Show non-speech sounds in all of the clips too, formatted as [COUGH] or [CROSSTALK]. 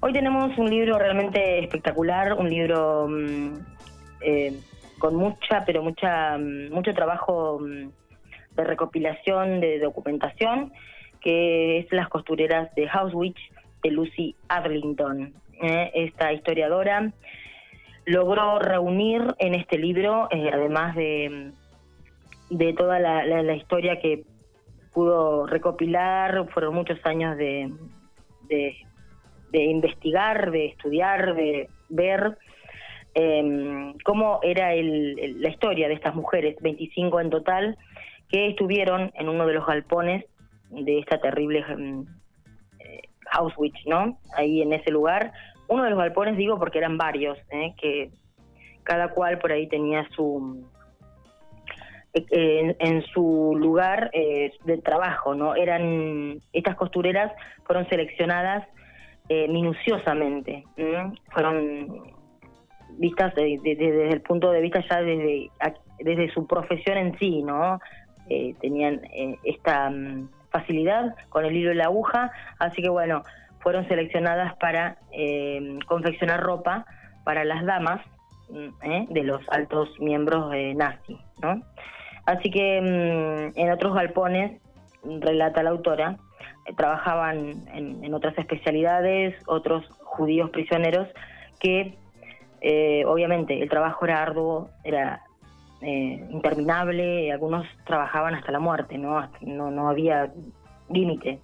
Hoy tenemos un libro realmente espectacular, un libro mm, eh, con mucha, pero mucha, mm, mucho trabajo mm, de recopilación, de documentación, que es Las costureras de Housewitch de Lucy Arlington. ¿eh? esta historiadora logró reunir en este libro, eh, además de, de toda la, historia que pudo recopilar, fueron muchos años de, de, investigar, de estudiar, de ver em, cómo era la historia de estas mujeres, 25 en total, que estuvieron en uno de los galpones de esta terrible um, Housewitch, ¿no? Ahí en ese lugar. Uno de los galpones, digo, porque eran varios, ¿eh? que cada cual por ahí tenía su eh, en, su lugar eh, de trabajo, ¿no? Eran estas costureras fueron seleccionadas minuciosamente, fueron vistas desde el punto de vista ya desde desde su profesión en sí, ¿no? tenían esta mm, facilidad con el hilo y la aguja, así que bueno, fueron seleccionadas para eh, confeccionar ropa para las damas ¿eh? de los altos miembros de nazi, ¿no? Así que mm, en otros galpones, relata la autora, eh, trabajaban en, otras especialidades, otros judíos prisioneros que obviamente el trabajo era arduo, era eh, interminable, algunos trabajaban hasta la muerte, no, no, no había límite.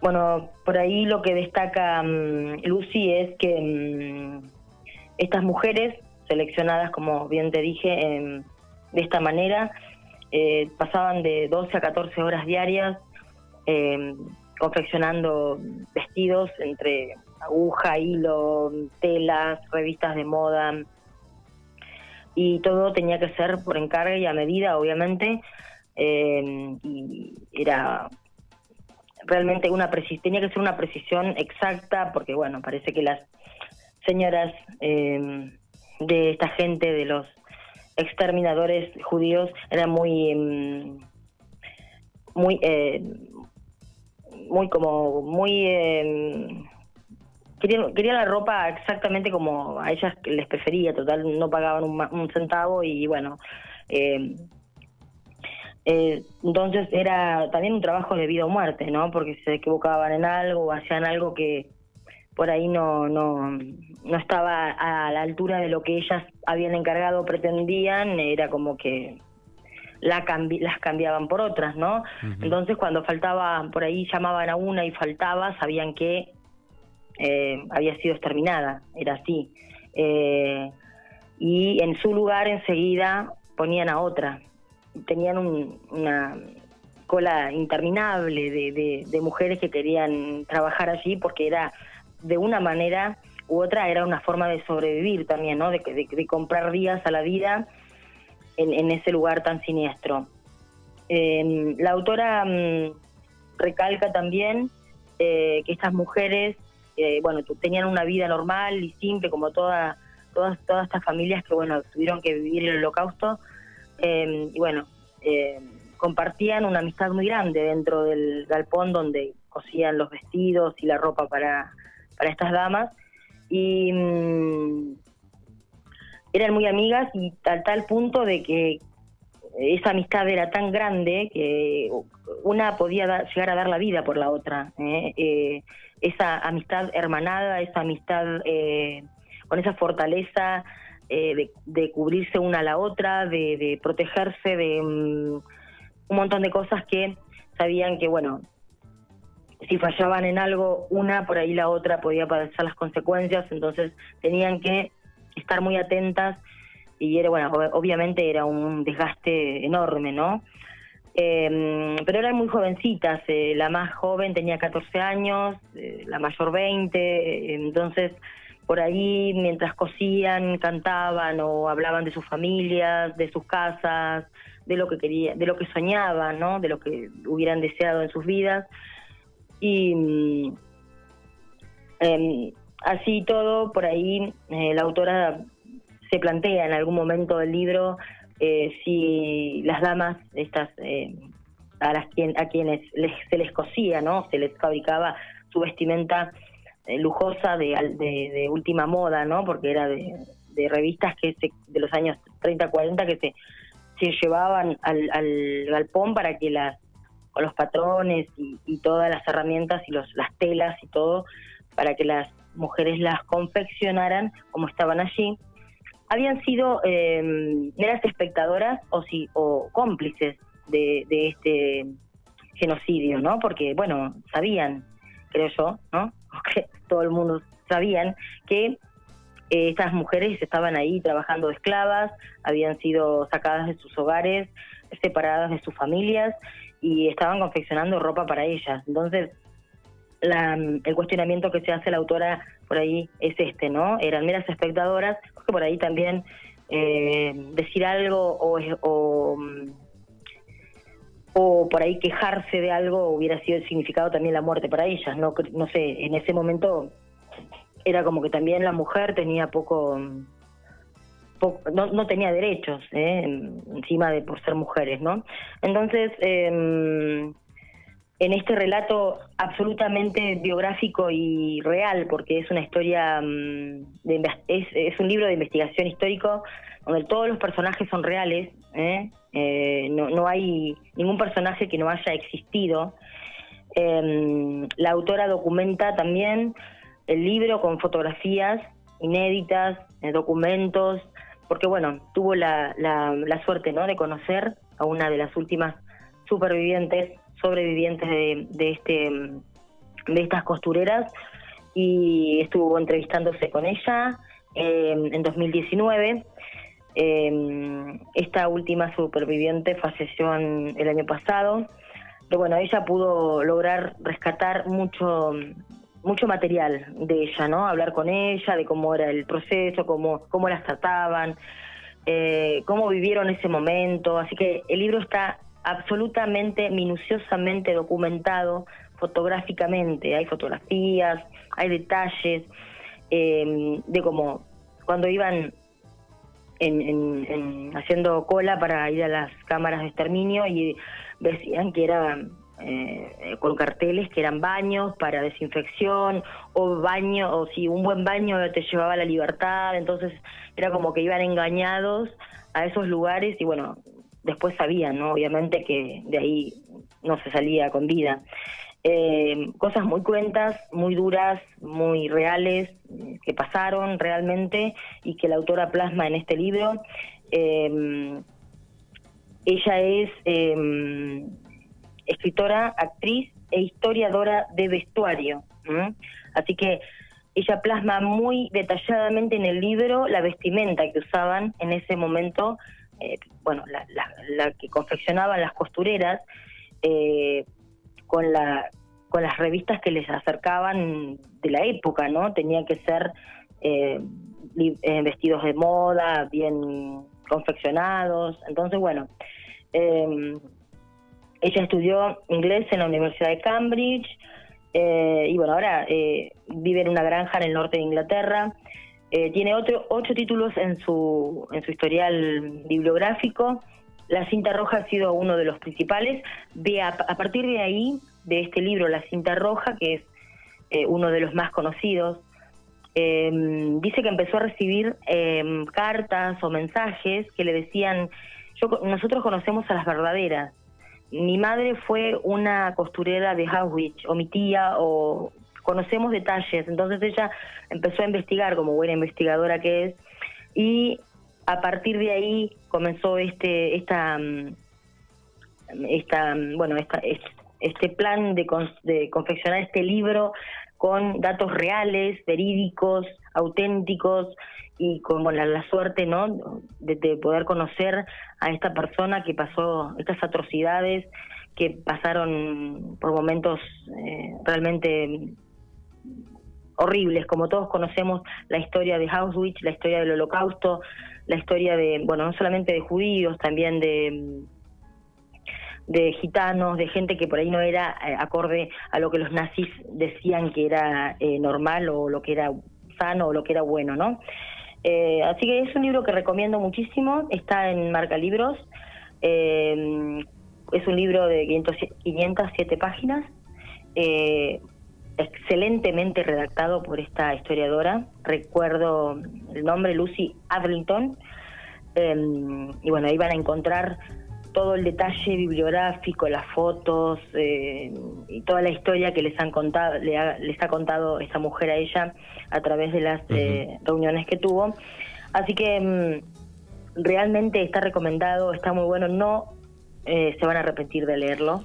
Bueno, por ahí lo que destaca mm, Lucy es que mm, estas mujeres seleccionadas, como bien te dije, de esta manera, eh, pasaban de 12 a 14 horas diarias em, confeccionando vestidos entre aguja, hilo, telas, revistas de moda, y todo tenía que ser por encargo y a medida, obviamente, eh, y era realmente una tenía que ser una precisión exacta, porque bueno, parece que las señoras eh, de esta gente, de los exterminadores judíos, eran muy, em, muy, eh, muy como, muy em, querían, querían la ropa exactamente como a ellas les prefería, total, no pagaban un, centavo y bueno. Eh, eh, entonces era también un trabajo de vida o muerte, ¿no? Porque se equivocaban en algo o hacían algo que por ahí no, no, no estaba a la altura de lo que ellas habían encargado pretendían, era como que la las cambiaban por otras, ¿no? Entonces cuando faltaba, por ahí llamaban a una y faltaba, sabían que eh, había sido exterminada, era así. Eh, y en su lugar enseguida ponían a otra. Tenían una cola interminable de, mujeres que querían trabajar allí porque era de una manera u otra, era una forma de sobrevivir también, ¿no? de, comprar días a la vida en, ese lugar tan siniestro. Eh, la autora mm, recalca también que estas mujeres bueno, tenían una vida normal y simple como toda, todas, todas estas familias que, bueno, tuvieron que vivir el holocausto. Em, y bueno, em, compartían una amistad muy grande dentro del galpón donde cosían los vestidos y la ropa para, para estas damas. Y mm, eran muy amigas y tal tal punto de que esa amistad era tan grande que una podía llegar a dar la vida por la otra. ¿eh? Eh, esa amistad hermanada, esa amistad eh, con esa fortaleza de, cubrirse una a la otra, de, protegerse de mm, un montón de cosas que sabían que, bueno, si fallaban en algo, una, por ahí la otra podía padecer las consecuencias, entonces tenían que estar muy atentas y era, bueno, obviamente era un desgaste enorme, ¿no? Eh, pero eran muy jovencitas, eh, la más joven tenía 14 años, eh, la mayor 20, entonces por ahí mientras cosían, cantaban o hablaban de sus familias, de sus casas, de lo que querían, de lo que soñaban, ¿no? De lo que hubieran deseado en sus vidas. Y mm, em, así todo, por ahí la autora se plantea en algún momento del libro eh, si las damas estas eh, a las quien, a quienes les, se les cosía no se les fabricaba su vestimenta lujosa de, de, última moda, ¿no? Porque era de, revistas que de los años 30, 40 que se, se llevaban al, al galpón para que las con los patrones y, todas las herramientas y los, las telas y todo para que las mujeres las confeccionaran como estaban allí habían sido eh, meras espectadoras o sí o cómplices de, de este genocidio, ¿no? Porque, bueno, sabían, creo yo, ¿no? [LAUGHS] Que todo el mundo sabían que eh, estas mujeres estaban ahí trabajando esclavas, habían sido sacadas de sus hogares, separadas de sus familias y estaban confeccionando ropa para ellas. Entonces, la, el cuestionamiento que se hace la autora por ahí es este, ¿no? Eran meras espectadoras, porque por ahí también eh, decir algo o, o o por ahí quejarse de algo hubiera sido el significado también la muerte para ellas, no no sé, en ese momento era como que también la mujer tenía poco, no, no, tenía derechos ¿eh? encima de por ser mujeres, ¿no? Entonces, em, en este relato absolutamente biográfico y real, porque es una historia, mm, de, es, un libro de investigación histórico donde todos los personajes son reales, ¿eh? Eh, no, no, hay ningún personaje que no haya existido. Em, la autora documenta también el libro con fotografías inéditas, eh, documentos, porque bueno, tuvo la, la, suerte ¿no? de conocer a una de las últimas supervivientes, sobrevivientes de, de, este, de estas costureras y estuvo entrevistándose con ella em, en 2019 eh, esta última superviviente falleció el año pasado, pero bueno, ella pudo lograr rescatar mucho mucho material de ella, ¿no? Hablar con ella, de cómo era el proceso, cómo, cómo las trataban, eh, cómo vivieron ese momento. Así que el libro está absolutamente, minuciosamente documentado fotográficamente. Hay fotografías, hay detalles eh, de cómo cuando iban en, haciendo cola para ir a las cámaras de exterminio y decían que eran eh, con carteles que eran baños para desinfección o baño o si un buen baño te llevaba a la libertad entonces era como que iban engañados a esos lugares y bueno después sabían no obviamente que de ahí no se salía con vida eh, cosas muy cuentas, muy duras, muy reales, que pasaron realmente y que la autora plasma en este libro. Eh, ella es eh, escritora, actriz e historiadora de vestuario. Así que ella plasma muy detalladamente en el libro la vestimenta que usaban en ese momento, bueno, la, que confeccionaban las costureras, con la con las revistas que les acercaban de la época, ¿no? Tenía que ser eh, eh, vestidos de moda, bien confeccionados. Entonces, bueno, em, ella estudió inglés en la Universidad de Cambridge eh, y bueno, ahora vive en una granja en el norte de Inglaterra. Tiene otro, ocho títulos en su, en su historial bibliográfico. La cinta roja ha sido uno de los principales. De a, partir de ahí, de este libro, La cinta roja, que es eh, uno de los más conocidos, em, dice que empezó a recibir em, cartas o mensajes que le decían, yo, nosotros conocemos a las verdaderas. Mi madre fue una costurera de Auschwitz, o mi tía, o conocemos detalles. Entonces ella empezó a investigar, como buena investigadora que es, y a partir de ahí comenzó este esta mm, esta mm, bueno esta, este plan de, confeccionar este libro con datos reales, verídicos, auténticos y con la, suerte no de, poder conocer a esta persona que pasó estas atrocidades que pasaron por momentos eh, realmente horribles como todos conocemos la historia de Auschwitz la historia del Holocausto la historia de, bueno, no solamente de judíos, también de, de gitanos, de gente que por ahí no era eh, acorde a lo que los nazis decían que era eh, normal o lo que era sano o lo que era bueno, ¿no? Eh, así que es un libro que recomiendo muchísimo, está en Marca Libros, es un libro de 500, 507 páginas, excelentemente redactado por esta historiadora. Recuerdo el nombre, Lucy Adlington. Em, y bueno, ahí van a encontrar todo el detalle bibliográfico, las fotos eh, y toda la historia que les han contado, le les ha contado esa mujer a ella a través de las eh, reuniones que tuvo. Así que em, realmente está recomendado, está muy bueno, no eh, se van a arrepentir de leerlo.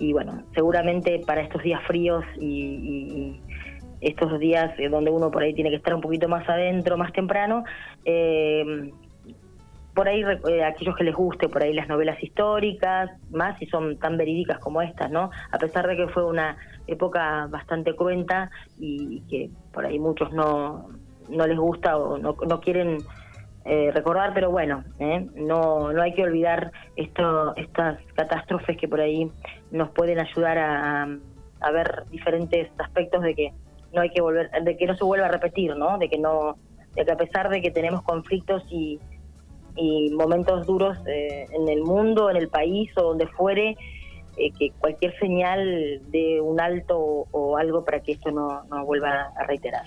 Y bueno, seguramente para estos días fríos y, estos días donde uno por ahí tiene que estar un poquito más adentro, más temprano, eh, por ahí eh, aquellos que les guste por ahí las novelas históricas, más si son tan verídicas como estas, ¿no? A pesar de que fue una época bastante cruenta y que por ahí muchos no, no les gusta o no, no quieren eh, recordar, pero bueno, ¿eh? no, no hay que olvidar esto, estas catástrofes que por ahí nos pueden ayudar a, a, ver diferentes aspectos de que no hay que volver, de que no se vuelva a repetir, ¿no? De que no, de que a pesar de que tenemos conflictos y, y momentos duros eh, en el mundo, en el país o donde fuere, que cualquier señal de un alto o, o algo para que esto no, no vuelva a reiterar.